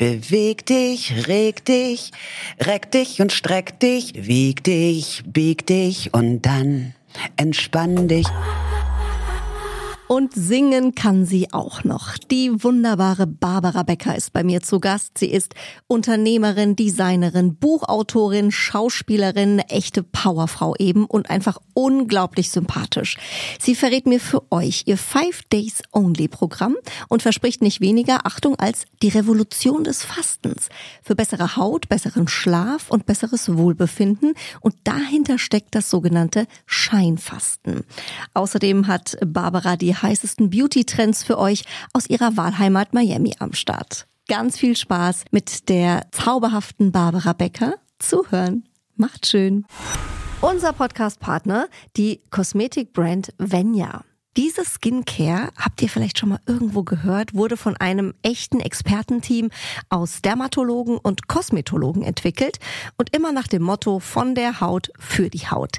Beweg dich, reg dich, reck dich und streck dich, wieg dich, bieg dich und dann entspann dich. Und singen kann sie auch noch. Die wunderbare Barbara Becker ist bei mir zu Gast. Sie ist Unternehmerin, Designerin, Buchautorin, Schauspielerin, echte Powerfrau eben und einfach unglaublich sympathisch. Sie verrät mir für euch ihr Five Days Only Programm und verspricht nicht weniger, Achtung, als die Revolution des Fastens. Für bessere Haut, besseren Schlaf und besseres Wohlbefinden. Und dahinter steckt das sogenannte Scheinfasten. Außerdem hat Barbara die heißesten Beauty-Trends für euch aus ihrer Wahlheimat Miami am Start. Ganz viel Spaß mit der zauberhaften Barbara Becker. Zuhören. Macht schön. Unser Podcast-Partner, die Kosmetikbrand Venya. Diese Skincare, habt ihr vielleicht schon mal irgendwo gehört, wurde von einem echten Expertenteam aus Dermatologen und Kosmetologen entwickelt und immer nach dem Motto von der Haut für die Haut.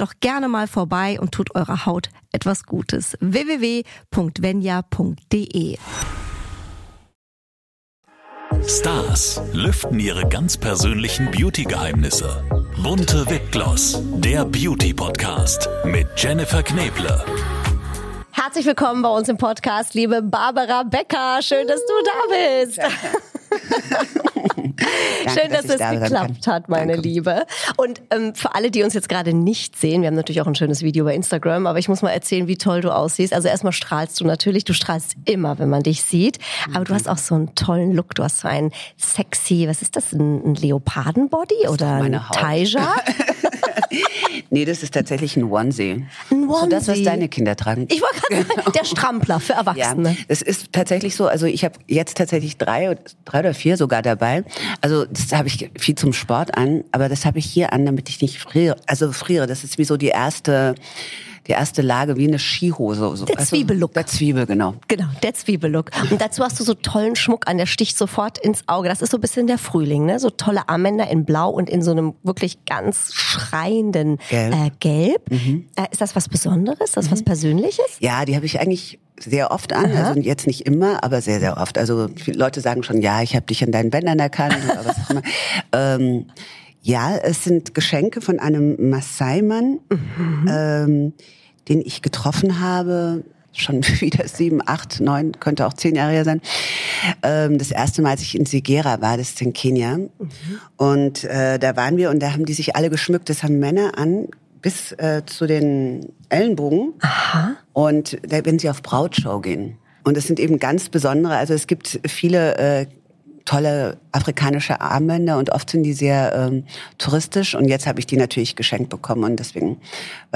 doch gerne mal vorbei und tut eurer Haut etwas Gutes. www.venya.de Stars lüften ihre ganz persönlichen Beauty-Geheimnisse. Bunte Wipgloss, der Beauty-Podcast mit Jennifer Kneble. Herzlich willkommen bei uns im Podcast, liebe Barbara Becker. Schön, dass du da bist. Danke, Schön, dass, dass es da geklappt hat, meine Danke. Liebe. Und ähm, für alle, die uns jetzt gerade nicht sehen, wir haben natürlich auch ein schönes Video bei Instagram, aber ich muss mal erzählen, wie toll du aussiehst. Also erstmal strahlst du natürlich, du strahlst immer, wenn man dich sieht, aber Mhm. du hast auch so einen tollen Look. Du hast so einen sexy, was ist das, ein, ein Leopardenbody oder ein. Taija? Nee, das ist tatsächlich ein Onesie. Ein So das, was Onesie. deine Kinder tragen. Ich wollte gerade sagen, der Strampler für Ja, Erwachsene. das ist tatsächlich so. Also ich habe jetzt tatsächlich drei, drei oder vier sogar dabei. Also das habe ich viel zum Sport an, aber das habe ich hier an, damit ich nicht friere. Also friere. Das ist wie so die erste, die erste Lage wie eine Skihose. So. Der Also, Zwiebellook. Der Zwiebel, genau. Genau, der Zwiebellook. Und dazu hast du so tollen Schmuck an, der sticht sofort ins Auge. Das ist so ein bisschen der Frühling, ne? So tolle Armbänder in Blau und in so einem wirklich ganz schreienden Gelb. Äh, Gelb. Mhm. Äh, ist das was Besonderes? Ist das was Persönliches? Ja, die habe ich eigentlich sehr oft an, also jetzt nicht immer, aber sehr, sehr oft. Also viele Leute sagen schon, ja, ich habe dich an deinen Bändern erkannt oder was auch immer. ähm, ja, es sind Geschenke von einem Maasai-Mann, ähm, den ich getroffen habe, schon wieder sieben, acht, neun, könnte auch zehn Jahre her sein. Ähm, das erste Mal, als ich in Segera war, das ist in Kenia. Und äh, da waren wir und da haben die sich alle geschmückt. Das haben Männer an bis äh, zu den Ellenbogen. Aha. Und da, wenn sie auf Brautshow gehen. Und es sind eben ganz besondere, also es gibt viele äh, tolle afrikanische Armbänder und oft sind die sehr ähm, touristisch. Und jetzt habe ich die natürlich geschenkt bekommen und deswegen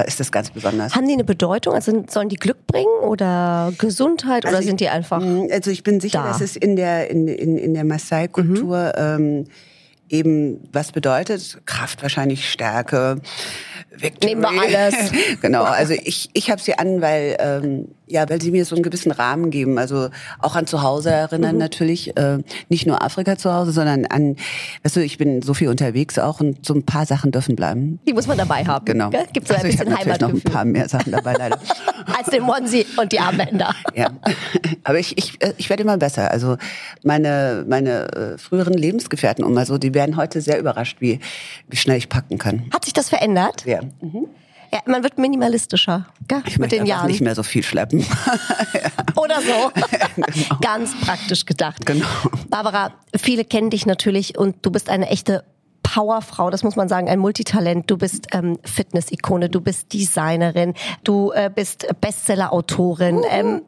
ist das ganz besonders. Haben die eine Bedeutung? Also sollen die Glück bringen oder Gesundheit oder Also ich- sind die einfach? Also ich bin sicher, da? dass es in der in, in, in der Maasai-Kultur ähm, eben was bedeutet. Kraft wahrscheinlich Stärke. Victory. Nehmen wir alles. genau. Also ich ich habe sie an, weil ähm, ja, weil sie mir so einen gewissen Rahmen geben. Also auch an Zuhause erinnern Mhm. natürlich. Äh, nicht nur Afrika zu Hause, sondern an. Weißt du, ich bin so viel unterwegs auch und so ein paar Sachen dürfen bleiben. Die muss man dabei haben. Genau. Gibt so ein also ich habe bisschen natürlich noch ein Heimatgefühl. paar mehr Sachen dabei leider. Als den Onesie und die Armbänder. Ja, aber ich, ich, äh, ich werde immer besser. Also meine, meine äh, früheren Lebensgefährten, um mal so, die werden heute sehr überrascht, wie, wie schnell ich packen kann. Hat sich das verändert? Ja. Ja, man wird minimalistischer gell? Ich mit den Jahren. nicht mehr so viel schleppen. Oder so. Ganz praktisch gedacht. Genau. Barbara, viele kennen dich natürlich und du bist eine echte Powerfrau, das muss man sagen, ein Multitalent. Du bist ähm, Fitness-Ikone, du bist Designerin, du äh, bist Bestseller-Autorin. Ähm,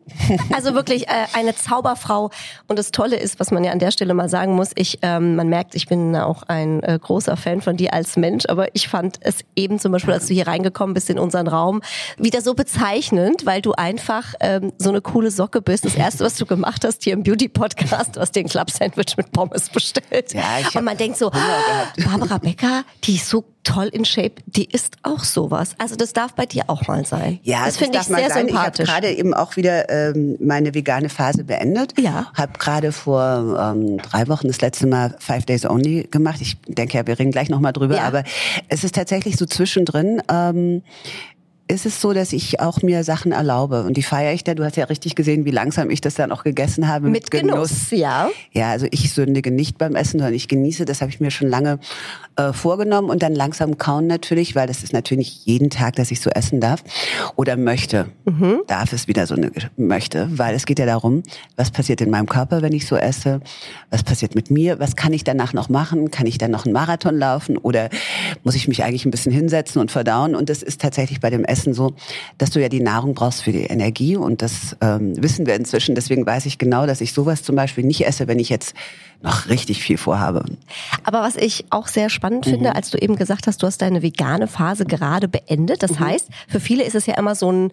also wirklich äh, eine Zauberfrau. Und das Tolle ist, was man ja an der Stelle mal sagen muss, ich, ähm, man merkt, ich bin auch ein äh, großer Fan von dir als Mensch, aber ich fand es eben zum Beispiel, als du hier reingekommen bist in unseren Raum, wieder so bezeichnend, weil du einfach ähm, so eine coole Socke bist. Das erste, was du gemacht hast hier im Beauty-Podcast, du hast dir ein Club-Sandwich mit Pommes bestellt. Ja, ich Und man denkt so, Barbara Becker, die ist so toll in Shape, die ist auch sowas. Also das darf bei dir auch mal sein. Ja, das finde ich sehr sein. sympathisch. Ich habe gerade eben auch wieder ähm, meine vegane Phase beendet. Ja. Habe gerade vor ähm, drei Wochen das letzte Mal Five Days Only gemacht. Ich denke ja, wir reden gleich nochmal drüber. Ja. Aber es ist tatsächlich so zwischendrin. Ähm, ist es so, dass ich auch mir Sachen erlaube und die feiere ich da. Du hast ja richtig gesehen, wie langsam ich das dann auch gegessen habe Mit Genuss, ja. Ja, also ich sündige nicht beim Essen, sondern ich genieße. Das habe ich mir schon lange äh, vorgenommen und dann langsam kauen natürlich, weil das ist natürlich nicht jeden Tag, dass ich so essen darf oder möchte. Darf es wieder so eine möchte, weil es geht ja darum, was passiert in meinem Körper, wenn ich so esse, was passiert mit mir, was kann ich danach noch machen, kann ich dann noch einen Marathon laufen oder muss ich mich eigentlich ein bisschen hinsetzen und verdauen? Und das ist tatsächlich bei dem Essen so, dass du ja die Nahrung brauchst für die Energie und das ähm, wissen wir inzwischen. Deswegen weiß ich genau, dass ich sowas zum Beispiel nicht esse, wenn ich jetzt noch richtig viel vorhabe. Aber was ich auch sehr spannend Mhm. finde, als du eben gesagt hast, du hast deine vegane Phase gerade beendet. Mhm. Das heißt, für viele ist es ja immer so ein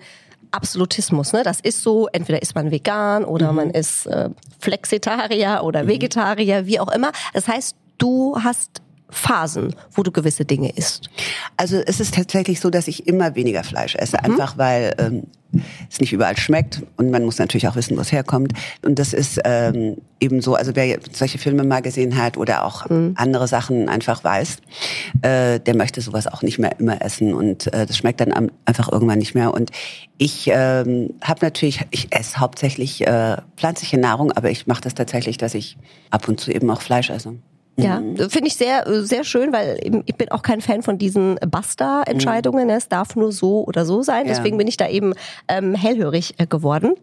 Absolutismus. Ne? Das ist so, entweder ist man vegan oder Mhm. man ist äh, Flexitarier oder Vegetarier, wie auch immer. Das heißt, du hast Phasen, wo du gewisse Dinge isst. Also es ist tatsächlich so, dass ich immer weniger Fleisch esse, einfach weil ähm, es nicht überall schmeckt und man muss natürlich auch wissen, wo es herkommt. Und das ist ähm, eben so, also wer solche Filme mal gesehen hat oder auch andere Sachen einfach weiß, äh, der möchte sowas auch nicht mehr immer essen und äh, das schmeckt dann am- einfach irgendwann nicht mehr. Und ich ähm, habe natürlich, ich esse hauptsächlich äh, pflanzliche Nahrung, aber ich mache das tatsächlich, dass ich ab und zu eben auch Fleisch esse. Ja, Mhm. finde ich sehr, sehr schön, weil ich bin auch kein Fan von diesen Basta-Entscheidungen. Es darf nur so oder so sein. Mhm. Ja. Deswegen bin ich da eben ähm, hellhörig äh, geworden.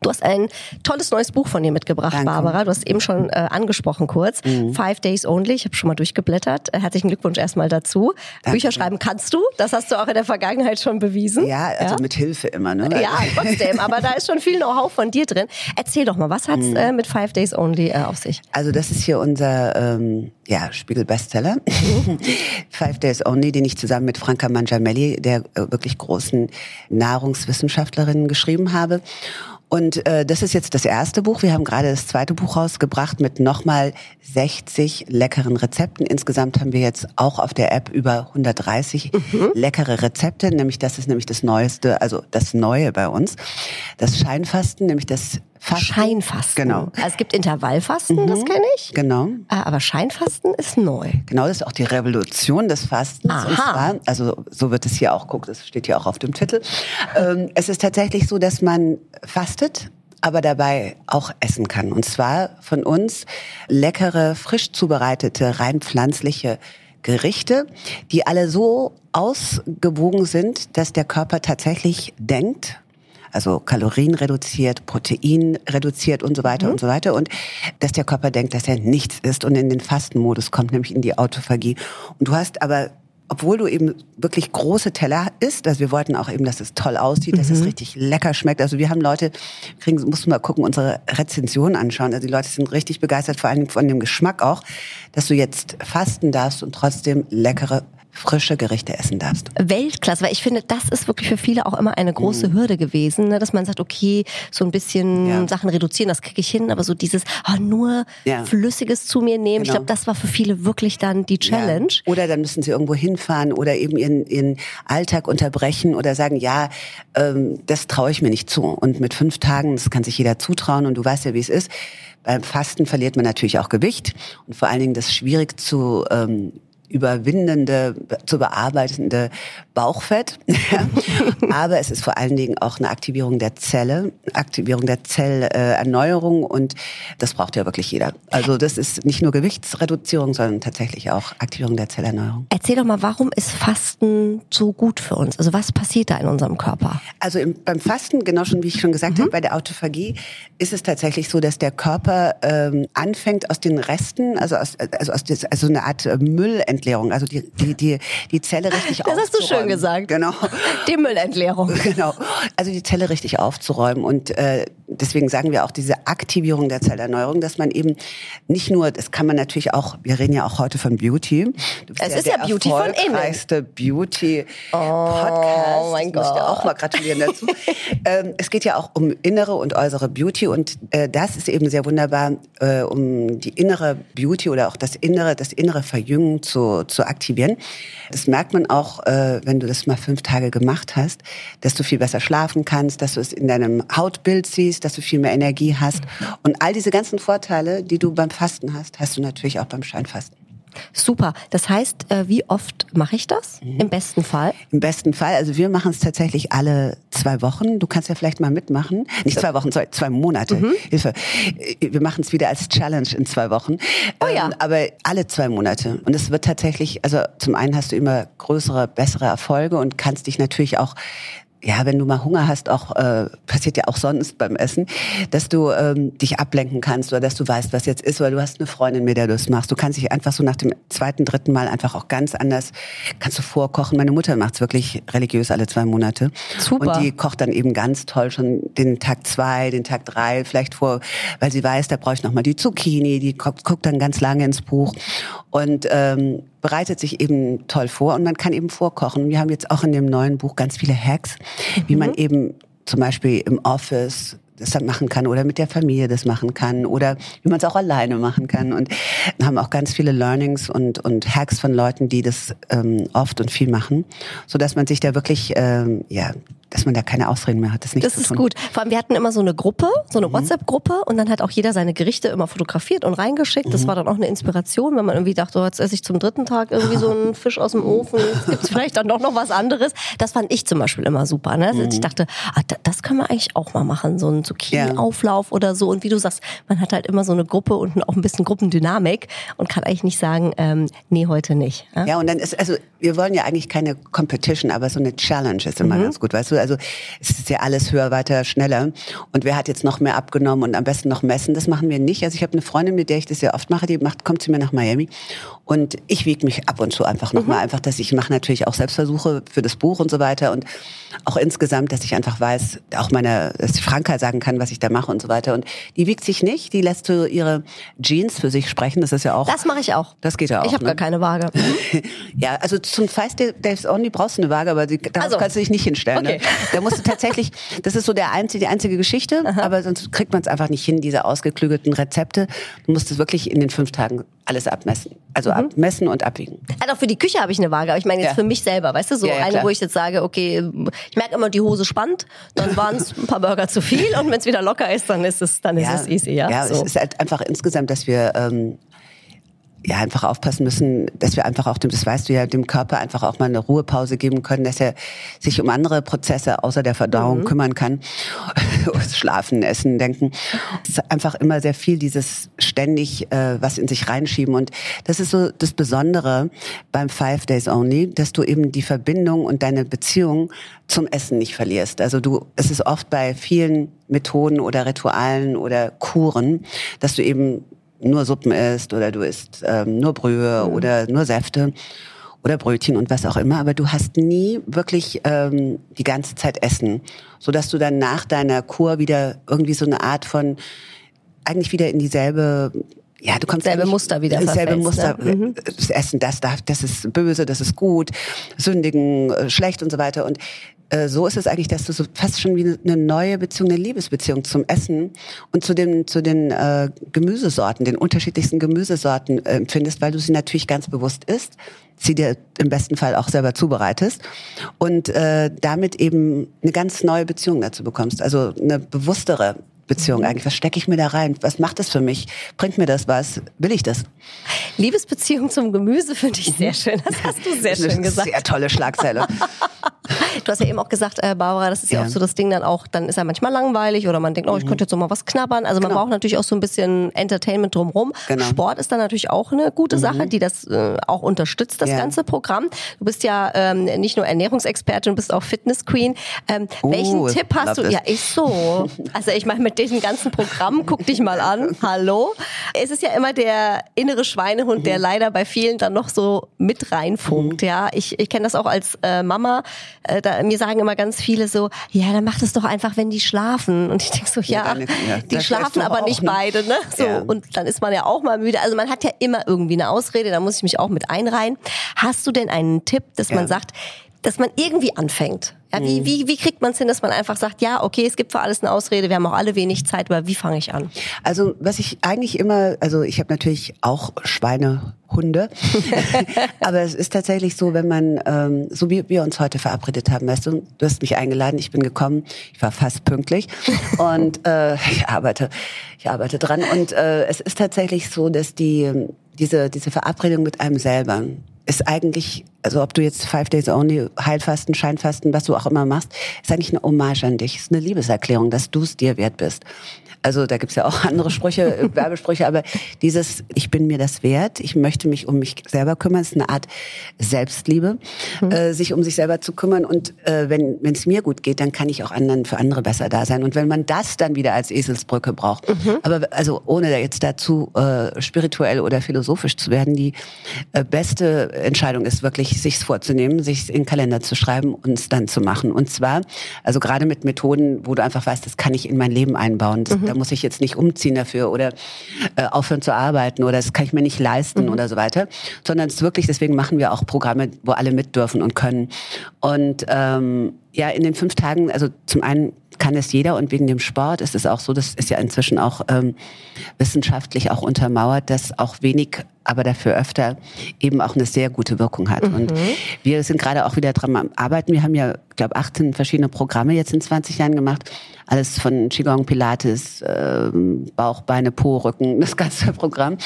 Du hast ein tolles neues Buch von dir mitgebracht, Danke. Barbara. Du hast eben schon äh, angesprochen kurz. Five Days Only. Ich habe schon mal durchgeblättert. Äh, herzlichen Glückwunsch erstmal dazu. Bücher schreiben kannst du. Das hast du auch in der Vergangenheit schon bewiesen. Ja, also mit Hilfe immer, ne? Ja, trotzdem, aber da ist schon viel Know-how von dir drin. Erzähl doch mal, was hat's Mhm. äh, mit Five Days Only äh, auf sich? Also das ist hier unser ähm, ja, Spiegel-Bestseller. Five Days Only, den ich zusammen mit Franca Mangiamelli, der äh, wirklich großen Nahrungswissenschaftlerin, geschrieben habe. Und äh, das ist jetzt das erste Buch. Wir haben gerade das zweite Buch rausgebracht mit nochmal 60 leckeren Rezepten. Insgesamt haben wir jetzt auch auf der App über 130 leckere Rezepte. Nämlich das ist nämlich das Neueste, also das Neue bei uns. Das Scheinfasten, nämlich das. Scheinfasten. Genau. Also es gibt Intervallfasten, das kenne ich. Genau. Ah, Aber Scheinfasten ist neu. Genau, das ist auch die Revolution des Fastens. Aha. Und zwar, also so wird es hier auch, guck, das steht hier auch auf dem Titel. Ähm, es ist tatsächlich so, dass man fastet, aber dabei auch essen kann. Und zwar von uns leckere, frisch zubereitete, rein pflanzliche Gerichte, die alle so ausgewogen sind, dass der Körper tatsächlich denkt, also Kalorien reduziert, Protein reduziert und so weiter und so weiter. Und dass der Körper denkt, dass er nichts isst und in den Fastenmodus kommt, nämlich in die Autophagie. Und du hast aber, obwohl du eben wirklich große Teller isst, also wir wollten auch eben, dass es toll aussieht, dass es richtig lecker schmeckt. Also wir haben Leute, kriegen, musst du mal gucken, unsere Rezension anschauen. Also die Leute sind richtig begeistert, vor allem von dem Geschmack auch, dass du jetzt fasten darfst und trotzdem leckere frische Gerichte essen darfst. Weltklasse, weil ich finde, das ist wirklich für viele auch immer eine große Hürde gewesen, ne? dass man sagt, okay, so ein bisschen Mhm. Ja. Sachen reduzieren, das kriege ich hin, aber so dieses ah, nur Ja. Flüssiges zu mir nehmen, ich Genau. glaube, das war für viele wirklich dann die Challenge. Ja. Oder dann müssen sie irgendwo hinfahren oder eben ihren, ihren Alltag unterbrechen oder sagen, ja, ähm, das traue ich mir nicht zu. Und mit fünf Tagen, das kann sich jeder zutrauen und du weißt ja, wie es ist. Beim Fasten verliert man natürlich auch Gewicht und vor allen Dingen das schwierig zu ähm, überwindende, zu bearbeitende Bauchfett. Aber es ist vor allen Dingen auch eine Aktivierung der Zelle, Aktivierung der Zellerneuerung und das braucht ja wirklich jeder. Also das ist nicht nur Gewichtsreduzierung, sondern tatsächlich auch Aktivierung der Zellerneuerung. Erzähl doch mal, warum ist Fasten so gut für uns? Also was passiert da in unserem Körper? Also im, beim Fasten, genau schon wie ich schon gesagt habe, bei der Autophagie ist es tatsächlich so, dass der Körper ähm, anfängt aus den Resten, also aus, also aus des, also eine Art äh, Müll Müllentleerung, also die, die, die, die Zelle richtig Das hast du schön gesagt. Genau. Die Müllentleerung. Genau. Also die Zelle richtig aufzuräumen. Und äh, deswegen sagen wir auch diese Aktivierung der Zellerneuerung, dass man eben nicht nur, das kann man natürlich auch, wir reden ja auch heute von Beauty. Du bist es ja ist ja Beauty von innen. Beauty Podcast. Oh mein Gott. Ich dir auch mal gratulieren dazu. ähm, es geht ja auch um innere und äußere Beauty und äh, das ist eben sehr wunderbar, äh, um die innere Beauty oder auch das innere, das innere Verjüngen zu, zu aktivieren. Das merkt man auch, äh, wenn du das mal fünf Tage gemacht hast, dass du viel besser schlafen kannst, dass du es in deinem Hautbild siehst, dass du viel mehr Energie hast. Und all diese ganzen Vorteile, die du beim Fasten hast, hast du natürlich auch beim Scheinfasten. Super. Das heißt, äh, wie oft mache ich das? Mhm. Im besten Fall? Im besten Fall. Also wir machen es tatsächlich alle zwei Wochen. Du kannst ja vielleicht mal mitmachen. Nicht zwei Wochen, zwei, zwei Monate. Mhm. Hilfe. Wir machen es wieder als Challenge in zwei Wochen. Oh ja. Ähm, aber alle zwei Monate. Und es wird tatsächlich, also zum einen hast du immer größere, bessere Erfolge und kannst dich natürlich auch ja, wenn du mal Hunger hast, auch äh, passiert ja auch sonst beim Essen, dass du ähm, dich ablenken kannst oder dass du weißt, was jetzt ist, weil du hast eine Freundin, mit der du es machst. Du kannst dich einfach so nach dem zweiten, dritten Mal einfach auch ganz anders kannst du vorkochen. Meine Mutter macht's wirklich religiös alle zwei Monate. Super. Und die kocht dann eben ganz toll schon den Tag zwei, den Tag drei vielleicht vor, weil sie weiß, da brauche ich noch mal die Zucchini. Die guckt, guckt dann ganz lange ins Buch und ähm, bereitet sich eben toll vor und man kann eben vorkochen. Wir haben jetzt auch in dem neuen Buch ganz viele Hacks, mhm. wie man mhm. eben zum Beispiel im Office das dann machen kann oder mit der Familie das machen kann oder wie man es auch alleine machen kann und haben auch ganz viele Learnings und und Hacks von Leuten, die das ähm, oft und viel machen, so dass man sich da wirklich ähm, ja dass man da keine Ausreden mehr hat. Das, nicht das ist gut. Vor allem, wir hatten immer so eine Gruppe, so eine mhm. WhatsApp-Gruppe und dann hat auch jeder seine Gerichte immer fotografiert und reingeschickt. Mhm. Das war dann auch eine Inspiration, wenn man irgendwie dachte, oh, jetzt esse ich zum dritten Tag irgendwie so einen Fisch aus dem Ofen, jetzt gibt's vielleicht dann doch noch was anderes. Das fand ich zum Beispiel immer super. Ne? Also mhm. Ich dachte, ah, das können wir eigentlich auch mal machen, so einen Zucchini-Auflauf ja. oder so. Und wie du sagst, man hat halt immer so eine Gruppe und auch ein bisschen Gruppendynamik und kann eigentlich nicht sagen, ähm, nee, heute nicht. Ja? ja, und dann ist, also wir wollen ja eigentlich keine Competition, aber so eine Challenge ist immer mhm. ganz gut, weißt du? Also es ist ja alles höher, weiter, schneller. Und wer hat jetzt noch mehr abgenommen und am besten noch messen? Das machen wir nicht. Also ich habe eine Freundin, mit der ich das sehr oft mache, die macht, kommt zu mir nach Miami. Und ich wiege mich ab und zu einfach nochmal. Mhm. Einfach, dass ich mache natürlich auch Selbstversuche für das Buch und so weiter. Und auch insgesamt, dass ich einfach weiß, auch meine, dass die Franka sagen kann, was ich da mache und so weiter. Und die wiegt sich nicht, die lässt so ihre Jeans für sich sprechen. Das ist ja auch. Das mache ich auch. Das geht ja auch. Ich habe ne? gar keine Waage. ja, also zum Five Days Only brauchst du eine Waage, aber die, darauf also. kannst du dich nicht hinstellen. Ne? Okay. Ne? Da musst du tatsächlich, das ist so der einzige, die einzige Geschichte, Aha. aber sonst kriegt man es einfach nicht hin, diese ausgeklügelten Rezepte. Du musst es wirklich in den fünf Tagen alles abmessen. Also mhm. Abmessen und abwiegen. Also auch für die Küche habe ich eine Waage, aber ich meine jetzt ja. für mich selber, weißt du, so ja, ja, eine, klar. wo ich jetzt sage, okay, ich merke immer, die Hose spannt, dann waren es ein paar Burger zu viel und wenn es wieder locker ist, dann ist es, dann ist es easy, ja. Ja, so. es ist halt einfach insgesamt, dass wir ähm, ja einfach aufpassen müssen, dass wir einfach auch dem, das weißt du ja, dem Körper einfach auch mal eine Ruhepause geben können, dass er sich um andere Prozesse außer der Verdauung mhm. kümmern kann. Schlafen, Essen, Denken. Es ist einfach immer sehr viel dieses ständig äh, was in sich reinschieben und das ist so das Besondere beim Five Days Only, dass du eben die Verbindung und deine Beziehung zum Essen nicht verlierst. Also du, es ist oft bei vielen Methoden oder Ritualen oder Kuren, dass du eben nur Suppen isst oder du isst ähm, nur Brühe mhm. oder nur Säfte oder Brötchen und was auch immer, aber du hast nie wirklich ähm, die ganze Zeit Essen, so dass du dann nach deiner Kur wieder irgendwie so eine Art von eigentlich wieder in dieselbe ja, du kommst selbe Muster wieder selbe Muster ne? mhm. das Essen das darf das ist böse das ist gut sündigen äh, schlecht und so weiter und äh, so ist es eigentlich, dass du so fast schon wie eine neue Beziehung, eine Liebesbeziehung zum Essen und zu den, zu den äh, Gemüsesorten, den unterschiedlichsten Gemüsesorten äh, empfindest, weil du sie natürlich ganz bewusst isst, sie dir im besten Fall auch selber zubereitest und äh, damit eben eine ganz neue Beziehung dazu bekommst, also eine bewusstere Beziehung mhm. eigentlich? Was stecke ich mir da rein? Was macht das für mich? Bringt mir das was? Will ich das? Liebesbeziehung zum Gemüse finde ich sehr mhm. schön. Das hast du sehr schön gesagt. Sehr tolle Schlagzeile. Du hast ja eben auch gesagt, äh, Barbara, das ist ja. ja. auch so das Ding dann auch, dann ist ja manchmal langweilig oder man denkt, oh, ich mhm. könnte jetzt noch mal was knabbern. Also man genau. braucht natürlich auch so ein bisschen Entertainment drumherum. Genau. Sport ist dann natürlich auch eine gute mhm. Sache, die das äh, auch unterstützt, das ja. ganze Programm. Du bist ja ähm, nicht nur Ernährungsexpertin, du bist auch Fitness Queen. Ähm, oh, welchen Tipp hast du? It. Ja, ist so. Also ich meine, mit diesem ganzen Programm, guck dich mal an. Hallo. Es ist ja immer der innere Schweinehund, mhm. der leider bei vielen dann noch so mit reinfunkt. Mhm. Ja, ich, ich kenne das auch als äh, Mama. Äh, da, mir sagen immer ganz viele so, ja, dann macht es doch einfach, wenn die schlafen. Und ich denke so, ja, ja, ja die schlafen aber nicht beide, ne? So ja. und dann ist man ja auch mal müde. Also man hat ja immer irgendwie eine Ausrede. Da muss ich mich auch mit einreihen. Hast du denn einen Tipp, dass man sagt, dass man irgendwie anfängt? Ja, wie, mhm. wie, wie kriegt man es hin, dass man einfach sagt, ja, okay, es gibt für alles eine Ausrede, wir haben auch alle wenig Zeit, aber wie fange ich an? Also was ich eigentlich immer, also ich habe natürlich auch Schweinehunde, aber es ist tatsächlich so, wenn man, ähm, so wie wir uns heute verabredet haben, weißt du, du hast mich eingeladen, ich bin gekommen, ich war fast pünktlich und äh, ich arbeite, ich arbeite dran und äh, es ist tatsächlich so, dass die diese diese Verabredung mit einem selber ist eigentlich, also ob du jetzt Five Days Only, Heilfasten, Scheinfasten, was du auch immer machst, ist eigentlich eine Hommage an dich. Ist eine Liebeserklärung, dass du es dir wert bist. Also da gibt's ja auch andere Sprüche, Werbesprüche, aber dieses Ich bin mir das wert, ich möchte mich um mich selber kümmern, ist eine Art Selbstliebe, mhm. äh, sich um sich selber zu kümmern. Und äh, wenn es mir gut geht, dann kann ich auch anderen für andere besser da sein. Und wenn man das dann wieder als Eselsbrücke braucht, mhm. aber also ohne jetzt dazu äh, spirituell oder philosophisch zu werden, die äh, beste Entscheidung ist wirklich, sich's vorzunehmen, sich in den Kalender zu schreiben und es dann zu machen. Und zwar, also gerade mit Methoden, wo du einfach weißt, das kann ich in mein Leben einbauen. Das, mhm da muss ich jetzt nicht umziehen dafür oder äh, aufhören zu arbeiten oder das kann ich mir nicht leisten mhm. oder so weiter, sondern es ist wirklich, deswegen machen wir auch Programme, wo alle mit dürfen und können. Und ähm, ja, in den fünf Tagen, also zum einen kann es jeder und wegen dem Sport ist es auch so, das ist ja inzwischen auch ähm, wissenschaftlich auch untermauert, dass auch wenig, aber dafür öfter eben auch eine sehr gute Wirkung hat. Mhm. Und wir sind gerade auch wieder dran am Arbeiten. Wir haben ja, glaube 18 verschiedene Programme jetzt in 20 Jahren gemacht. Alles von Qigong, Pilates, äh, Bauch, Beine, Po, Rücken, das ganze Programm.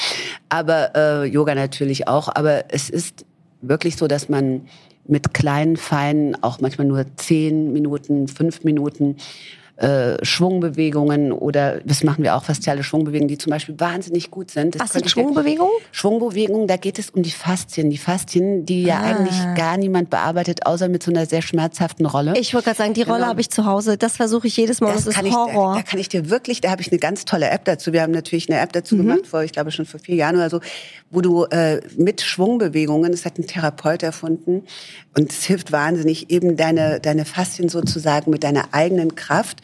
Aber äh, Yoga natürlich auch. Aber es ist wirklich so, dass man mit kleinen, feinen, auch manchmal nur zehn Minuten, fünf Minuten äh, Schwungbewegungen oder das machen wir auch fasziale Schwungbewegungen, die zum Beispiel wahnsinnig gut sind. Das Was sind Schwungbewegungen? Schwungbewegungen, da geht es um die Faszien. Die Faszien, die ja ah. eigentlich gar niemand bearbeitet, außer mit so einer sehr schmerzhaften Rolle. Ich wollte gerade sagen, die Rolle genau. habe ich zu Hause. Das versuche ich jedes Mal. Das, das ist Horror. Ich, da, da, kann ich dir wirklich, da habe ich eine ganz tolle App dazu. Wir haben natürlich eine App dazu mhm. gemacht, vor, ich glaube schon vor vier Jahren oder so, wo du äh, mit Schwungbewegungen, das hat ein Therapeut erfunden, und es hilft wahnsinnig, eben deine, deine Faszien sozusagen mit deiner eigenen Kraft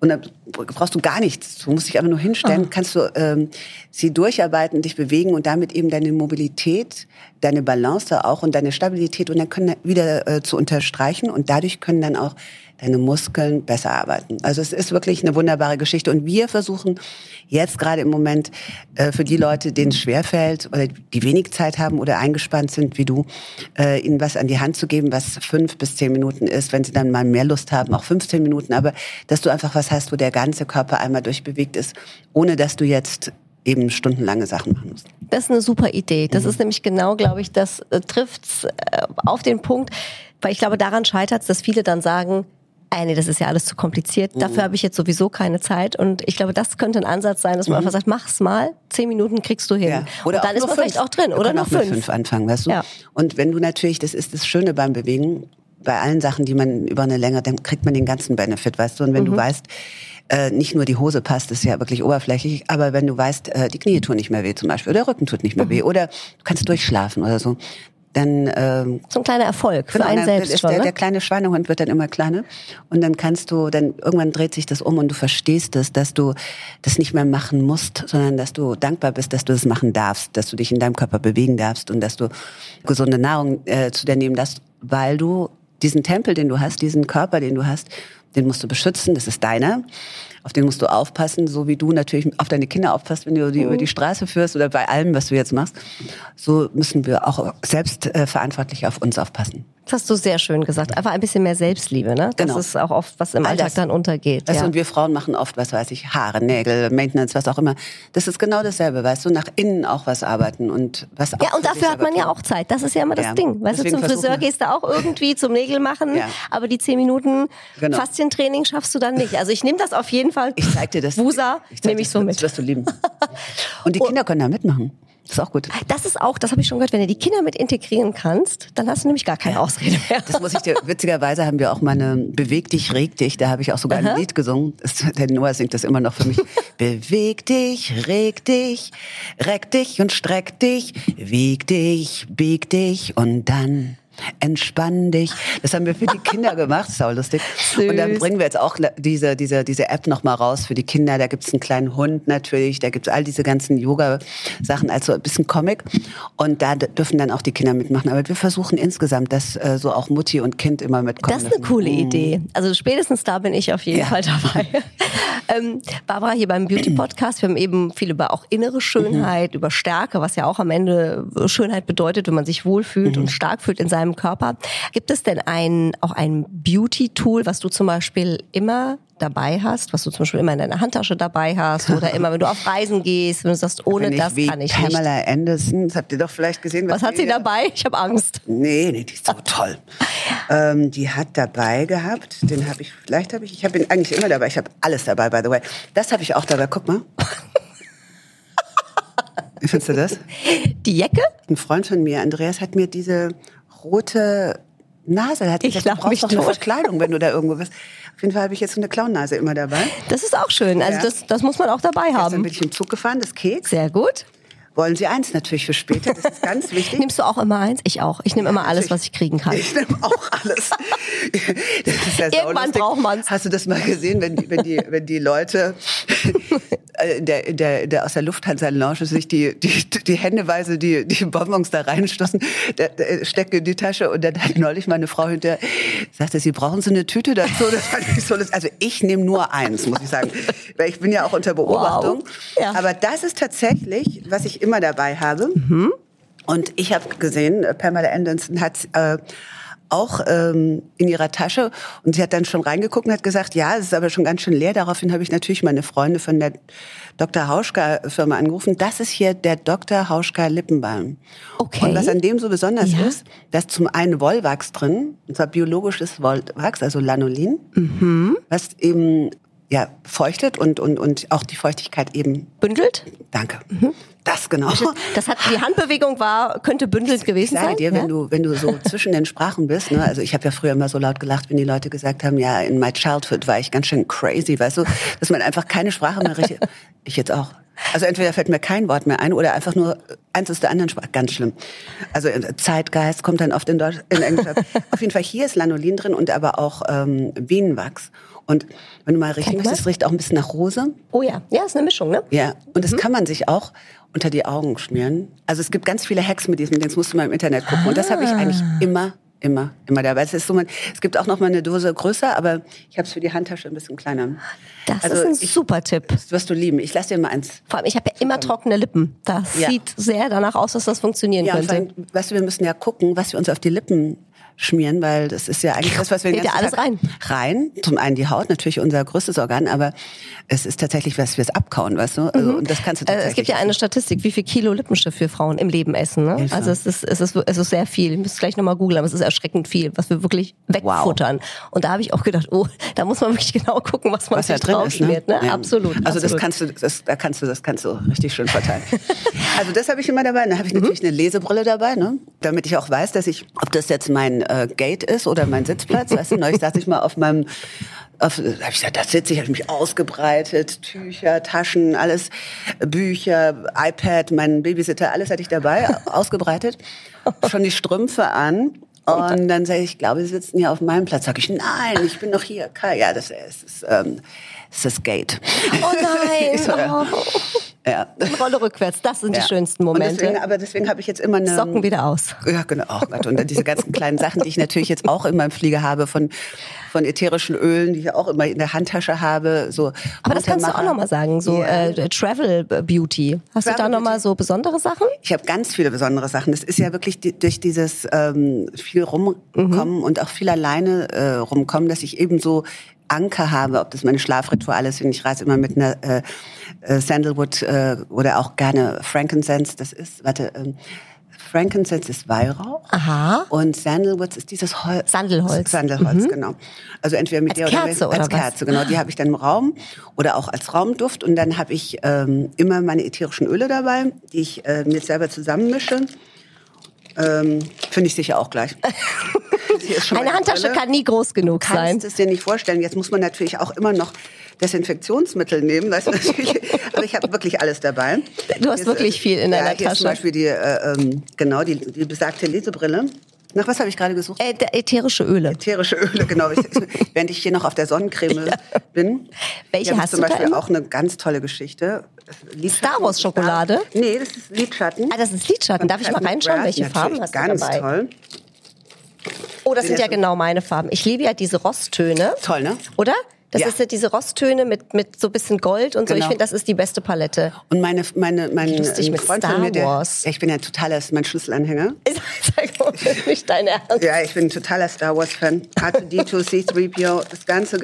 und da brauchst du gar nichts. Du musst dich einfach nur hinstellen, oh. kannst du ähm, sie durcharbeiten, dich bewegen und damit eben deine Mobilität, deine Balance auch und deine Stabilität und dann können wieder äh, zu unterstreichen und dadurch können dann auch deine Muskeln besser arbeiten. Also es ist wirklich eine wunderbare Geschichte. Und wir versuchen jetzt gerade im Moment äh, für die Leute, denen es schwerfällt oder die wenig Zeit haben oder eingespannt sind, wie du, äh, ihnen was an die Hand zu geben, was fünf bis zehn Minuten ist. Wenn sie dann mal mehr Lust haben, auch 15 Minuten. Aber dass du einfach was hast, wo der ganze Körper einmal durchbewegt ist, ohne dass du jetzt eben stundenlange Sachen machen musst. Das ist eine super Idee. Das mhm. ist nämlich genau, glaube ich, das äh, trifft äh, auf den Punkt, weil ich glaube, daran scheitert es, dass viele dann sagen, ey, nee, das ist ja alles zu kompliziert. Mhm. Dafür habe ich jetzt sowieso keine Zeit. Und ich glaube, das könnte ein Ansatz sein, dass man mhm. einfach sagt, mach's mal, zehn Minuten kriegst du hin. Ja. Oder und dann ist man fünf. vielleicht auch drin. oder noch fünf. fünf anfangen, weißt du? Ja. Und wenn du natürlich, das ist das Schöne beim Bewegen, bei allen Sachen, die man über eine Länge, dann kriegt man den ganzen Benefit, weißt du? Und wenn mhm. du weißt, äh, nicht nur die Hose passt, ist ja wirklich oberflächlich, aber wenn du weißt, äh, die Knie tun nicht mehr weh zum Beispiel, oder der Rücken tut nicht mehr mhm. weh, oder du kannst durchschlafen oder so, dann ähm, so ein kleiner Erfolg für genau, einen selbst schon, der, ne? der kleine Schweinehund wird dann immer kleiner und dann kannst du dann irgendwann dreht sich das um und du verstehst es, dass du das nicht mehr machen musst, sondern dass du dankbar bist, dass du das machen darfst, dass du dich in deinem Körper bewegen darfst und dass du gesunde Nahrung äh, zu dir nehmen darfst, weil du diesen Tempel, den du hast, diesen Körper, den du hast, den musst du beschützen, das ist deiner auf den musst du aufpassen, so wie du natürlich auf deine Kinder aufpasst, wenn du die mhm. über die Straße führst oder bei allem, was du jetzt machst. So müssen wir auch selbst äh, verantwortlich auf uns aufpassen. Das hast du sehr schön gesagt. Einfach ein bisschen mehr Selbstliebe, ne? Das Genau. ist auch oft, was im All Alltag das. dann untergeht. Weißt ja. und wir Frauen machen oft, was weiß ich, Haare, Nägel, Maintenance, was auch immer. Das ist genau dasselbe, weißt du, nach innen auch was arbeiten und was auch Ja, und für dafür hat man ja auch Zeit. Das ist ja immer das Ja. Ding. Weißt Deswegen du, zum Friseur gehst du auch irgendwie zum Nägel machen, Ja. aber die zehn Minuten Genau. Faszientraining schaffst du dann nicht. Also ich nehme das auf jeden Fall. Ich zeig dir das. Wusa nehme ich so mit. Das wirst du lieben. Und die Kinder können da mitmachen. Das ist auch gut. Das ist auch, das habe ich schon gehört, wenn du die Kinder mit integrieren kannst, dann hast du nämlich gar keine Ausrede mehr. Das muss ich dir, witzigerweise haben wir auch mal eine Beweg dich, reg dich, da habe ich auch sogar ein Lied gesungen. Das, der Noah singt das immer noch für mich. Beweg dich, reg dich, reck dich und streck dich, wieg dich, bieg dich und dann entspann dich. Das haben wir für die Kinder gemacht, sau lustig. Und dann bringen wir jetzt auch diese, diese, diese App noch mal raus für die Kinder. Da gibt's einen kleinen Hund natürlich, da gibt's all diese ganzen Yoga-Sachen, also ein bisschen Comic. Und da dürfen dann auch die Kinder mitmachen. Aber wir versuchen insgesamt, dass äh, so auch Mutti und Kind immer mitkommen Das ist eine coole Idee. Also spätestens da bin ich auf jeden Ja. Fall dabei. ähm, Barbara, hier beim Beauty Podcast, wir haben eben viel über auch innere Schönheit, über Stärke, was ja auch am Ende Schönheit bedeutet, wenn man sich wohlfühlt und stark fühlt in seinem Körper. Gibt es denn ein, auch ein Beauty-Tool, was du zum Beispiel immer dabei hast, was du zum Beispiel immer in deiner Handtasche dabei hast oder immer, wenn du auf Reisen gehst, wenn du sagst, ohne das kann ich nicht. Pamela Anderson, das habt ihr doch vielleicht gesehen. Was hat die- sie dabei? Ich habe Angst. Nee, nee, die ist so toll. Ähm, die hat dabei gehabt, den habe ich, vielleicht habe ich, ich habe ihn eigentlich immer dabei, ich habe alles dabei, by the way. Das habe ich auch dabei, guck mal. Wie findest du das? Die Jacke? Ein Freund von mir, Andreas, hat mir diese rote Nase, hat Ich gesagt, du brauchst doch eine. Verkleidung, wenn du da irgendwo bist. Auf jeden Fall habe ich jetzt so eine Clownnase immer dabei. Das ist auch schön. Also Ja. das, das muss man auch dabei Dann haben. bin ich im Zug gefahren, das Keks. Sehr gut. Wollen Sie eins natürlich für später, das ist ganz wichtig. Nimmst du auch immer eins? Ich auch. Ich nehme immer alles, was ich kriegen kann. Ich nehme auch alles. Das ist ja Irgendwann braucht man's. Hast du das mal gesehen, wenn die, wenn die, wenn die Leute der, in der, in der, aus der Lufthansa-Lounge sich die, die, die händeweise die, die Bonbons da reinstoßen, da, da, stecken in die Tasche und dann hat neulich meine Frau hinter sagte, sie brauchen so eine Tüte dazu. Ich so. Also ich nehme nur eins, muss ich sagen. Weil ich bin ja auch unter Beobachtung. Wow. Ja. Aber das ist tatsächlich, was ich immer dabei habe. Mhm. Und ich habe gesehen, äh, Pamela Anderson hat äh, auch ähm, in ihrer Tasche und sie hat dann schon reingeguckt und hat gesagt, ja, es ist aber schon ganz schön leer. Daraufhin habe ich natürlich meine Freunde von der Dr. Hauschka Firma angerufen. Das ist hier der Dr. Hauschka Lippenbalm. Okay. Und was an dem so besonders Ja. ist, da ist zum einen Wollwachs drin, und zwar biologisches Wollwachs, also Lanolin, Mhm. was eben ja feuchtet und und und auch die Feuchtigkeit eben. Bündelt? Danke. Mhm. Das genau. Das hat die Handbewegung war könnte bündelt gewesen sein. dir, ja? wenn du, wenn du so zwischen den Sprachen bist, ne, also ich habe ja früher immer so laut gelacht, wenn die Leute gesagt haben, ja, in my childhood war ich ganz schön crazy, weißt du, dass man einfach keine Sprache mehr richtig, ich jetzt auch. Also entweder fällt mir kein Wort mehr ein oder einfach nur eins aus der anderen Sprache, ganz schlimm. Also äh, Zeitgeist kommt dann oft in, Deutsch, in Englisch. Auf jeden Fall hier ist Lanolin drin und aber auch ähm, Bienenwachs. Und wenn du mal riechen möchtest, es riecht auch ein bisschen nach Rose. Oh ja, ja, ist eine Mischung, ne? Ja, und das kann man sich auch unter die Augen schmieren. Also es gibt ganz viele Hacks mit diesem, das musst du mal im Internet gucken. Und das habe ich eigentlich immer, immer, immer dabei. Es, ist so, man, es gibt auch noch mal eine Dose größer, aber ich habe es für die Handtasche ein bisschen kleiner. Das Also ist ein ich- super Tipp. Das wirst du lieben. Ich lasse dir mal eins. Vor allem, ich habe ja immer trockene Lippen. Das Ja. sieht sehr danach aus, dass das funktionieren Ja, und könnte. allem, weißt du, wir müssen ja gucken, was wir uns auf die Lippen schmieren, weil das ist ja eigentlich das, was wir den Geht ja ganzen alles Tag rein. Zum einen die Haut, natürlich unser größtes Organ, aber es ist tatsächlich, was wir es abkauen, weißt du? Also, Und das kannst du tatsächlich. Es gibt ja eine Statistik, wie viel Kilo Lippenstift wir Frauen im Leben essen. Ne? Hilfe. Also es ist, es, ist, es ist sehr viel. Ich muss gleich nochmal googeln, aber es ist erschreckend viel, was wir wirklich wegfuttern. Und da habe ich auch gedacht, oh, da muss man wirklich genau gucken, was man was da drin draufschmiert. ne? Ne? Ja. Absolut. Also das absolut. kannst du, das, da kannst du, das kannst du richtig schön verteilen. also das habe ich immer dabei. Dann habe ich Mhm. natürlich eine Lesebrille dabei, ne? damit ich auch weiß, dass ich, ob das jetzt mein äh, Gate ist oder mein Sitzplatz. Weißt du, neulich saß ich mal auf meinem auf, da habe ich gesagt, da sitze ich, habe ich mich ausgebreitet, Tücher, Taschen, alles, Bücher, iPad, mein Babysitter, alles hatte ich dabei, ausgebreitet, schon die Strümpfe an. Und dann sage ich, ich glaube, Sie sitzen hier auf meinem Platz. Sag ich, nein, ich bin doch hier. Kai, Ja, das ist, ist, ähm, ist das Gate. Oh nein. So, ja. Oh. Ja. Rolle rückwärts, das sind Ja. die schönsten Momente. Deswegen, aber deswegen habe ich jetzt immer eine Socken wieder aus. Ja, genau. Oh Gott. Und dann diese ganzen kleinen Sachen, die ich natürlich jetzt auch in meinem Flieger habe, von, von ätherischen Ölen, die ich auch immer in der Handtasche habe. So Aber das kannst du auch nochmal sagen, so Ja. äh, Travel Beauty. Hast du da Travel nochmal so besondere Sachen? Ich habe ganz viele besondere Sachen. Das ist ja wirklich die, durch dieses ähm, viel rumkommen und auch viel alleine äh, rumkommen, dass ich eben so Anker habe, ob das meine Schlafrituale sind. Ich reise immer mit einer äh, äh, Sandalwood äh, oder auch gerne Frankincense. Das ist, warte, ähm, Frankincense ist Weihrauch. Aha. Und Sandalwood ist dieses Holz. Sandelholz. Sandelholz, genau. Also entweder mit Als der Kerze oder, als oder was? Kerze, genau. Die habe ich dann im Raum oder auch als Raumduft. Und dann habe ich ähm, immer meine ätherischen Öle dabei, die ich äh, mir selber zusammenmische. Ähm, Finde ich sicher auch gleich. Eine meine Handtasche Brille. kann nie groß genug sein. Kannst es dir nicht vorstellen. Jetzt muss man natürlich auch immer noch Desinfektionsmittel nehmen. Das aber ich habe wirklich alles dabei. Du hast Hier ist, wirklich äh, viel in deiner ja, hier Ist Tasche. zum Beispiel die, äh, ähm, genau, die, die besagte Lesebrille. Nach was habe ich gerade gesucht? Äh, der ätherische Öle. ätherische Öle, genau. Während ich hier noch auf der Sonnencreme bin. Welche hast zum du da Beispiel auch eine ganz tolle Geschichte. Star Wars Schokolade? Nee, das ist Lidschatten. Ah, das ist Lidschatten. Darf ich mal reinschauen? Welche Farben hast du ganz dabei? toll. Oh, das sind ja genau meine Farben. Ich liebe ja diese Rosttöne. Toll, ne? Oder? Das Ja. ist ja diese Rosttöne mit, mit so bisschen Gold und so. Ich Genau. finde, das ist die beste Palette. Und meine, meine, mein Lustig ein mit Freund Star von mir, der, Wars. Ja, ich bin ja totaler, das ist mein Schlüsselanhänger. Mal, nicht dein Ernst. Ja, ich bin ein totaler Star Wars Fan. R2D2, C3PO, das ganze.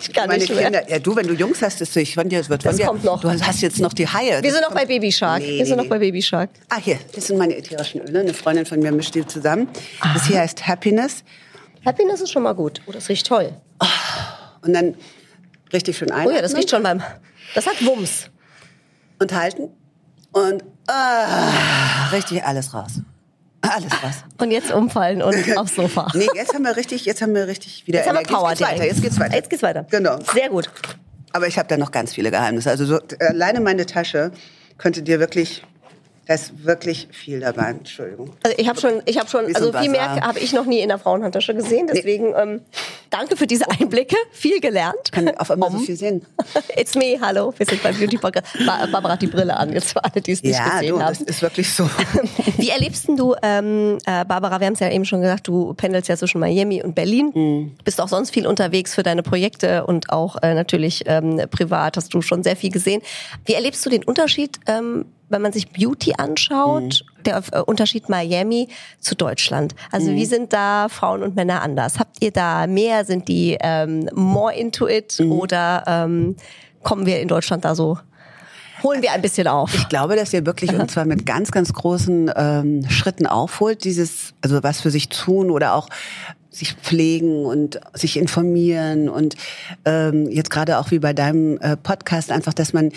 Ich kann meine nicht mehr. Kinder. Ja, du, wenn du Jungs hast, das ich von dir, wird von Das kommt noch. Du hast jetzt noch die Haie. Wir sind noch bei Baby Shark. Nee, Wir sind noch bei Baby Shark. Ah, hier, das sind meine ätherischen Öle. Eine Freundin von mir mischt die zusammen. Das hier heißt Happiness. Happiness ist schon mal gut. Oh, das riecht toll. Und dann richtig schön ein. Oh ja, das riecht schon beim. Das hat Wumms. Und halten. Und ah, richtig alles raus. Alles raus. Und jetzt umfallen und aufs Sofa. Nee, jetzt haben wir richtig, jetzt haben wir richtig wieder Jetzt haben wir. Power Jetzt geht's weiter. Jetzt geht's weiter. Jetzt geht's weiter. Genau. Sehr gut. Aber ich habe da noch ganz viele Geheimnisse. Also so, alleine meine Tasche könnte dir wirklich, da ist wirklich viel dabei. Entschuldigung. Also ich habe schon, ich habe schon, also viel mehr habe ich noch nie in der Frauenhandtasche gesehen. Deswegen ähm, danke für diese Einblicke, viel gelernt. Kann auf einmal so viel sehen. It's me, hallo, wir sind beim Beauty Podcast. Ba- Barbara hat die Brille an, jetzt für alle, die es nicht Ja, gesehen du, haben. das ist wirklich so. Wie erlebst du, ähm, äh, Barbara, wir haben es ja eben schon gesagt, du pendelst ja zwischen Miami und Berlin, Mhm. bist auch sonst viel unterwegs für deine Projekte und auch äh, natürlich ähm, privat hast du schon sehr viel gesehen. Wie erlebst du den Unterschied, ähm, wenn man sich Beauty anschaut, Mhm. der äh, Unterschied Miami zu Deutschland? Also Mhm. wie sind da Frauen und Männer anders? Habt ihr da mehr? Sind die ähm, more into it Mhm. oder ähm, kommen wir in Deutschland da so? Holen wir ein bisschen auf. Ich glaube, dass ihr wirklich und zwar mit ganz, ganz großen ähm, Schritten aufholt, dieses, also was für sich tun oder auch sich pflegen und sich informieren und ähm, jetzt gerade auch wie bei deinem äh, Podcast einfach, dass man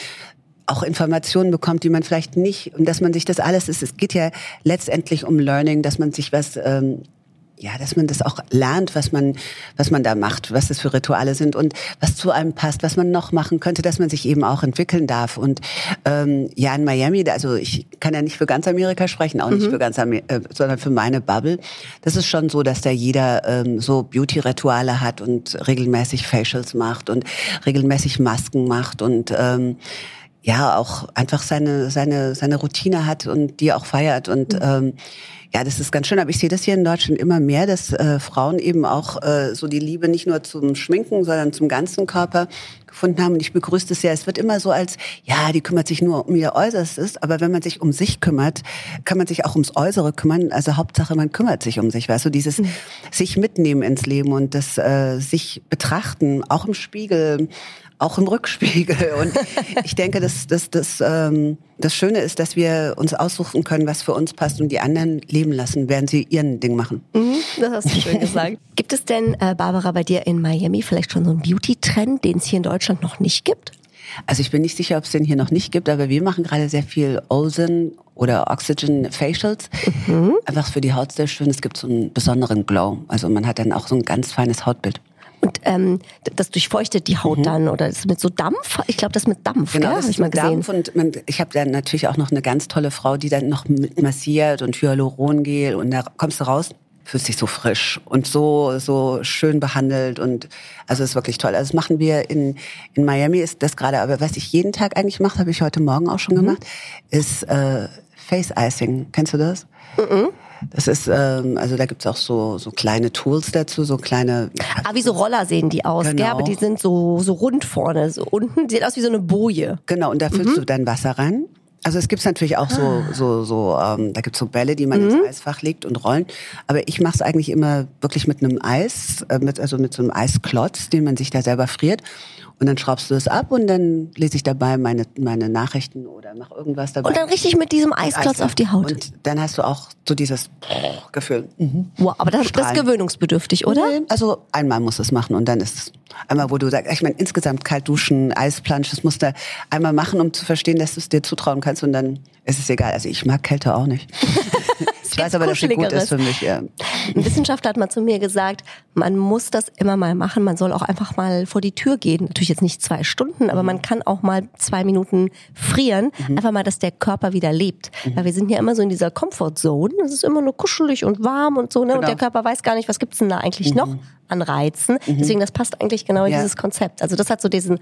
auch Informationen bekommt, die man vielleicht nicht und dass man sich das alles ist. Es geht ja letztendlich um Learning, dass man sich was ähm, ja, dass man das auch lernt, was man, was man da macht, was das für Rituale sind und was zu einem passt, was man noch machen könnte, dass man sich eben auch entwickeln darf. Und ähm, ja, in Miami, also ich kann ja nicht für ganz Amerika sprechen, auch nicht für ganz Amerika, äh, sondern für meine Bubble. Das ist schon so, dass da jeder ähm, so Beauty-Rituale hat und regelmäßig Facials macht und regelmäßig Masken macht und ähm, ja auch einfach seine seine seine Routine hat und die auch feiert und ähm, ja, das ist ganz schön, aber ich sehe das hier in Deutschland immer mehr, dass äh, Frauen eben auch äh, so die Liebe nicht nur zum Schminken, sondern zum ganzen Körper gefunden haben. Und ich begrüße das sehr. Es wird immer so als, ja, die kümmert sich nur um ihr Äußerstes, aber wenn man sich um sich kümmert, kann man sich auch ums Äußere kümmern. Also Hauptsache, man kümmert sich um sich, weißt du, dieses sich mitnehmen ins Leben und das äh, sich betrachten, auch im Spiegel, auch im Rückspiegel. Und ich denke, dass, dass, dass ähm, das Schöne ist, dass wir uns aussuchen können, was für uns passt und die anderen leben lassen, während sie ihren Ding machen. Mhm, das hast du schön gesagt. Gibt es denn, äh, Barbara, bei dir in Miami vielleicht schon so einen Beauty-Trend, den es hier in Deutschland noch nicht gibt? Also ich bin nicht sicher, ob es den hier noch nicht gibt, aber wir machen gerade sehr viel Ozone oder Oxygen Facials. Einfach für die Haut sehr schön. Es gibt so einen besonderen Glow. Also man hat dann auch so ein ganz feines Hautbild. Und ähm, das durchfeuchtet die Haut dann oder ist mit so Dampf? Ich glaube, das mit Dampf, Genau, gell? das Hab ist ich mal mit gesehen. Dampf und man, ich habe dann natürlich auch noch eine ganz tolle Frau, die dann noch mit massiert und Hyalurongel und da kommst du raus. fühlt sich so frisch und so so schön behandelt und also ist wirklich toll. Also das machen wir in in Miami ist das gerade, aber was ich jeden Tag eigentlich mache, habe ich heute Morgen auch schon mhm. gemacht, ist äh, Face Icing. Kennst du das? Mhm. Das ist, ähm, also da gibt's auch so, so kleine Tools dazu, so kleine. Ah, wie so Roller sehen die aus, genau. gell? aber die sind so, so rund vorne, so unten, sieht aus wie so eine Boje. Genau, und da füllst mhm. du dann Wasser rein. Also es gibt natürlich auch so ah. so so ähm, da gibt's so Bälle, die man mhm. ins Eisfach legt und rollen. Aber ich mache es eigentlich immer wirklich mit einem Eis, äh, mit also mit so einem Eisklotz, den man sich da selber friert. Und dann schraubst du es ab und dann lese ich dabei meine, meine Nachrichten oder mach irgendwas dabei. Und dann richtig mit diesem Eisklotz auf die Haut. Und dann hast du auch so dieses Gefühl. Mhm. Wow, aber das, das ist gewöhnungsbedürftig, oder? Also einmal muss es machen und dann ist es einmal, wo du sagst, ich meine, insgesamt kalt duschen, Eisplansch, das musst du einmal machen, um zu verstehen, dass du es dir zutrauen kannst und dann ist es egal. Also ich mag Kälte auch nicht. weiß aber, dass sie gut ist für mich. Ja. Ein Wissenschaftler hat mal zu mir gesagt, man muss das immer mal machen. Man soll auch einfach mal vor die Tür gehen. Natürlich jetzt nicht zwei Stunden, aber man kann auch mal zwei Minuten frieren. Mhm. Einfach mal, dass der Körper wieder lebt. Mhm. Weil wir sind ja immer so in dieser Comfortzone. Es ist immer nur kuschelig und warm und so. Ne? Genau. Und der Körper weiß gar nicht, was gibt's denn da eigentlich mhm. noch an Reizen. Mhm. Deswegen, das passt eigentlich genau in ja. dieses Konzept. Also das hat so diesen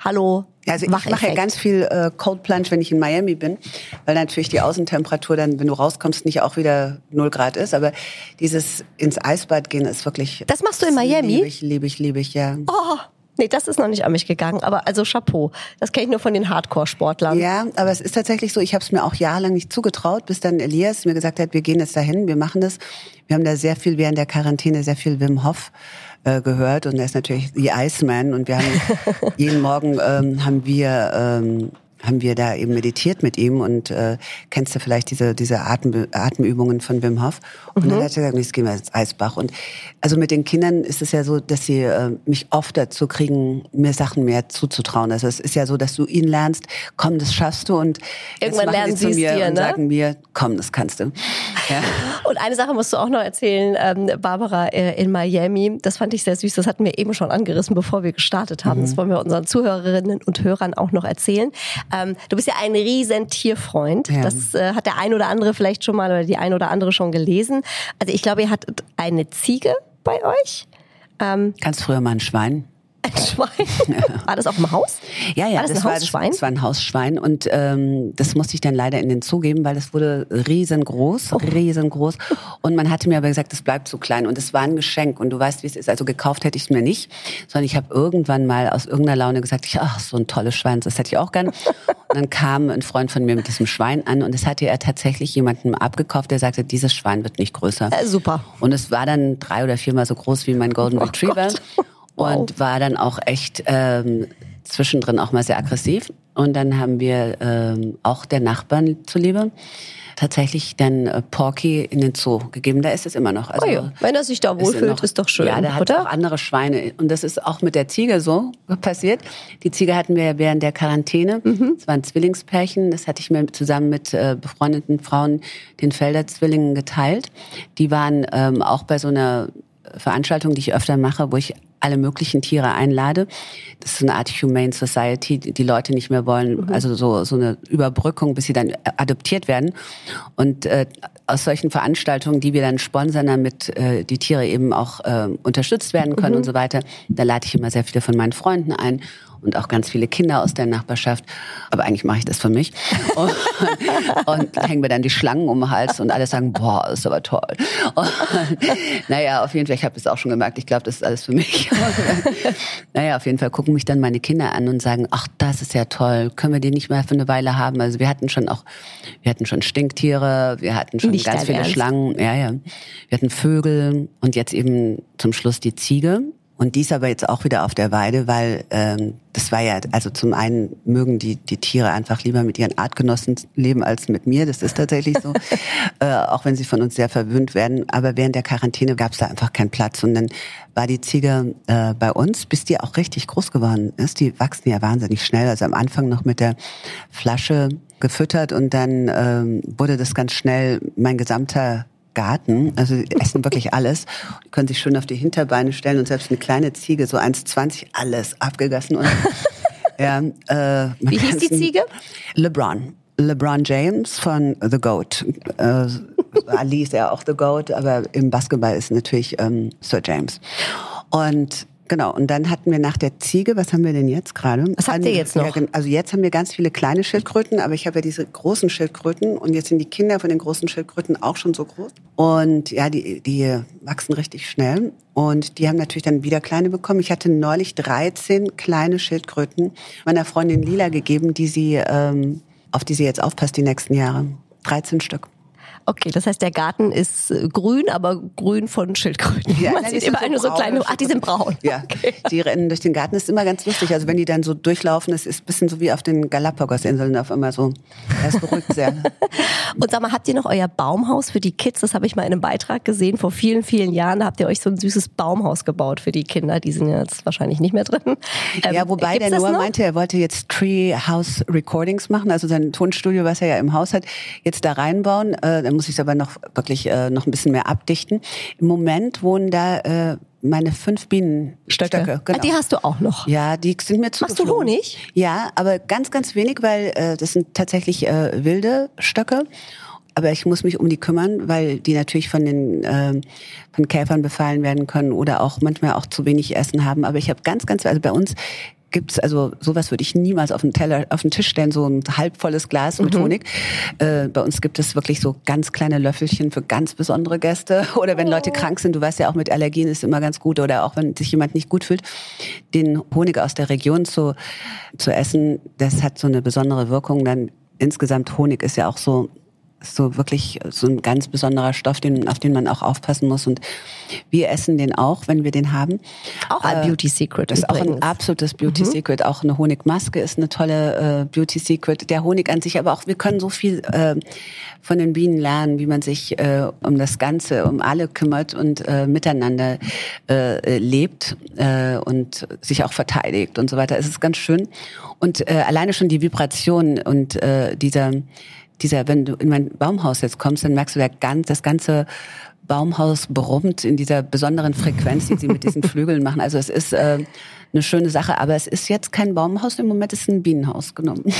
Hallo. Also ich mache ja ganz viel äh, Cold Plunge, wenn ich in Miami bin, weil natürlich die Außentemperatur dann, wenn du rauskommst, nicht auch wieder 0 Grad ist. Aber dieses ins Eisbad gehen ist wirklich. Das machst du in Miami? Liebe ich, liebe ich, liebe ich, ja. Oh. Nee, das ist noch nicht an mich gegangen, aber also Chapeau. Das kenne ich nur von den Hardcore-Sportlern. Ja, aber es ist tatsächlich so, ich habe es mir auch jahrelang nicht zugetraut, bis dann Elias mir gesagt hat, wir gehen jetzt dahin, wir machen das. Wir haben da sehr viel während der Quarantäne, sehr viel Wim Hof äh, gehört und er ist natürlich The Iceman und wir haben jeden Morgen ähm, haben wir ähm, haben wir da eben meditiert mit ihm und äh, kennst du vielleicht diese, diese Atem, Atemübungen von Wim Hof. Und mhm. dann hat er gesagt, jetzt gehen wir ins Eisbach. Und also mit den Kindern ist es ja so, dass sie äh, mich oft dazu kriegen, mir Sachen mehr zuzutrauen. Also es ist ja so, dass du ihnen lernst, komm, das schaffst du und irgendwann lernen sie es mir dir, und ne? sagen mir, komm, das kannst du. Ja. Und eine Sache musst du auch noch erzählen, ähm, Barbara äh, in Miami. Das fand ich sehr süß. Das hatten wir eben schon angerissen, bevor wir gestartet haben. Mhm. Das wollen wir unseren Zuhörerinnen und Hörern auch noch erzählen. Ähm, du bist ja ein riesen Tierfreund. Ja. Das äh, hat der ein oder andere vielleicht schon mal oder die ein oder andere schon gelesen. Also ich glaube, ihr hattet eine Ziege bei euch. Ähm, Ganz früher mal ein Schwein. Ein Schwein? War das auf dem Haus? Ja, ja, war das, das, ein Hausschwein? das, das war ein Hausschwein und ähm, das musste ich dann leider in den Zoo geben, weil das wurde riesengroß, oh. riesengroß und man hatte mir aber gesagt, es bleibt zu klein und es war ein Geschenk und du weißt, wie es ist. Also gekauft hätte ich es mir nicht, sondern ich habe irgendwann mal aus irgendeiner Laune gesagt, ich, ach, so ein tolles Schwein, das hätte ich auch gern. Und dann kam ein Freund von mir mit diesem Schwein an und es hatte er tatsächlich jemandem abgekauft, der sagte, dieses Schwein wird nicht größer. Äh, super. Und es war dann drei oder viermal so groß wie mein Golden oh Retriever. Gott und war dann auch echt ähm, zwischendrin auch mal sehr aggressiv. Und dann haben wir ähm, auch der Nachbarn zuliebe tatsächlich dann äh, Porky in den Zoo gegeben. Da ist es immer noch. Also, oh ja. Wenn er sich da wohlfühlt, ist, ist, doch schön. Ja, der hat auch andere Schweine. Und das ist auch mit der Ziege so passiert. Die Ziege hatten wir ja während der Quarantäne. Mhm. Das waren Zwillingspärchen. Das hatte ich mir zusammen mit äh, befreundeten Frauen, den Felder Zwillingen, geteilt. Die waren ähm, auch bei so einer Veranstaltung, die ich öfter mache, wo ich alle möglichen Tiere einlade. Das ist eine Art Humane Society, die Leute nicht mehr wollen, mhm. also so, so eine Überbrückung, bis sie dann adoptiert werden. Und äh, aus solchen Veranstaltungen, die wir dann sponsern, damit äh, die Tiere eben auch äh, unterstützt werden können mhm. und so weiter, da lade ich immer sehr viele von meinen Freunden ein und auch ganz viele Kinder aus der Nachbarschaft. Aber eigentlich mache ich das für mich. Und, und hängen mir dann die Schlangen um den Hals und alle sagen, boah, ist aber toll. Und, naja, auf jeden Fall, ich habe es auch schon gemerkt, ich glaube, das ist alles für mich. naja, auf jeden Fall gucken mich dann meine Kinder an und sagen, ach, das ist ja toll, können wir den nicht mal für eine Weile haben? Also wir hatten schon auch, wir hatten schon Stinktiere, wir hatten schon nicht ganz viele Ernst. Schlangen, ja, ja. Wir hatten Vögel und jetzt eben zum Schluss die Ziege. Und dies aber jetzt auch wieder auf der Weide, weil ähm, das war ja, also zum einen mögen die, die Tiere einfach lieber mit ihren Artgenossen leben als mit mir. Das ist tatsächlich so, äh, auch wenn sie von uns sehr verwöhnt werden. Aber während der Quarantäne gab es da einfach keinen Platz. Und dann war die Ziege äh, bei uns, bis die auch richtig groß geworden ist. Die wachsen ja wahnsinnig schnell. Also am Anfang noch mit der Flasche gefüttert und dann ähm, wurde das ganz schnell mein gesamter Garten. Also die essen wirklich alles. Die können sich schön auf die Hinterbeine stellen und selbst eine kleine Ziege, so 1,20, alles abgegessen. Und, ja, äh, Wie hieß die Ziege? LeBron. LeBron James von The Goat. Äh, Ali ist ja auch The Goat, aber im Basketball ist natürlich ähm, Sir James. Und Genau, und dann hatten wir nach der Ziege, was haben wir denn jetzt gerade? Was habt ihr jetzt noch? also jetzt haben wir ganz viele kleine Schildkröten, aber ich habe ja diese großen Schildkröten und jetzt sind die Kinder von den großen Schildkröten auch schon so groß. Und ja, die, die wachsen richtig schnell und die haben natürlich dann wieder kleine bekommen. Ich hatte neulich 13 kleine Schildkröten meiner Freundin Lila gegeben, die sie, ähm, auf die sie jetzt aufpasst die nächsten Jahre. 13 Stück. Okay, das heißt, der Garten ist äh, grün, aber grün von Schildkröten. Ja, Man sieht immer so nur so kleine, ach, die sind braun. Ja, okay. die rennen durch den Garten, das ist immer ganz lustig. Also wenn die dann so durchlaufen, es ist ein bisschen so wie auf den Galapagos-Inseln auf einmal so. Das beruhigt sehr. Und sag mal, habt ihr noch euer Baumhaus für die Kids? Das habe ich mal in einem Beitrag gesehen vor vielen, vielen Jahren. Da habt ihr euch so ein süßes Baumhaus gebaut für die Kinder. Die sind jetzt wahrscheinlich nicht mehr drin. Ähm, ja, wobei der Noah meinte, er wollte jetzt Tree House Recordings machen, also sein Tonstudio, was er ja im Haus hat, jetzt da reinbauen. Äh, dann muss ich es aber noch wirklich äh, noch ein bisschen mehr abdichten. Im Moment wohnen da äh, meine fünf Bienenstöcke. Stöcke, genau. Ah, die hast du auch noch. Ja, die sind mir zu. Machst du Honig? Ja, aber ganz, ganz wenig, weil äh, das sind tatsächlich äh, wilde Stöcke. Aber ich muss mich um die kümmern, weil die natürlich von den äh, von Käfern befallen werden können oder auch manchmal auch zu wenig Essen haben. Aber ich habe ganz, ganz, also bei uns gibt's also sowas würde ich niemals auf den Teller, auf den Tisch stellen, so ein halbvolles Glas mit mhm. Honig. Äh, bei uns gibt es wirklich so ganz kleine Löffelchen für ganz besondere Gäste oder wenn oh. Leute krank sind. Du weißt ja auch mit Allergien ist immer ganz gut oder auch wenn sich jemand nicht gut fühlt, den Honig aus der Region zu zu essen, das hat so eine besondere Wirkung. Dann insgesamt Honig ist ja auch so so wirklich so ein ganz besonderer Stoff, den, auf den man auch aufpassen muss. Und wir essen den auch, wenn wir den haben. Auch ein äh, Beauty Secret. Das ist auch ein absolutes Beauty mhm. Secret. Auch eine Honigmaske ist eine tolle äh, Beauty Secret. Der Honig an sich, aber auch wir können so viel äh, von den Bienen lernen, wie man sich äh, um das Ganze, um alle kümmert und äh, miteinander äh, lebt äh, und sich auch verteidigt und so weiter. Es ist ganz schön. Und äh, alleine schon die Vibration und äh, dieser dieser, wenn du in mein Baumhaus jetzt kommst, dann merkst du, der ganz, das ganze Baumhaus brummt in dieser besonderen Frequenz, die sie mit diesen Flügeln machen. Also es ist äh, eine schöne Sache, aber es ist jetzt kein Baumhaus, im Moment ist ein Bienenhaus genommen.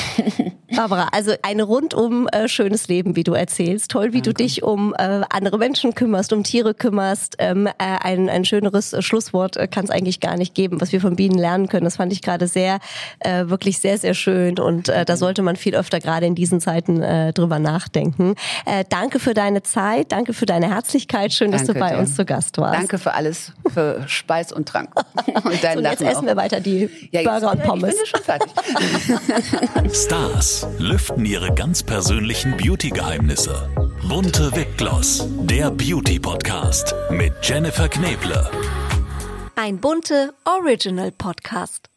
Barbara, also ein rundum äh, schönes Leben, wie du erzählst. Toll, wie Danke. du dich um äh, andere Menschen kümmerst, um Tiere kümmerst. Ähm, äh, ein, ein schöneres äh, Schlusswort äh, kann es eigentlich gar nicht geben, was wir von Bienen lernen können. Das fand ich gerade sehr, äh, wirklich sehr, sehr schön und da sollte man viel öfter gerade in diesen Zeiten drüber nachdenken. Danke für deine Zeit, danke für deine Herzlichkeit. Schön, dass du bei dir. uns zu Gast warst. Danke für alles, für Speis und Trank. und dein und jetzt essen wir weiter die ja, Burger und Pommes. Ich bin schon fertig. Stars lüften ihre ganz persönlichen Beauty-Geheimnisse. Bunte Wipgloss, der Beauty-Podcast mit Jennifer Kneble. Ein bunte Original-Podcast.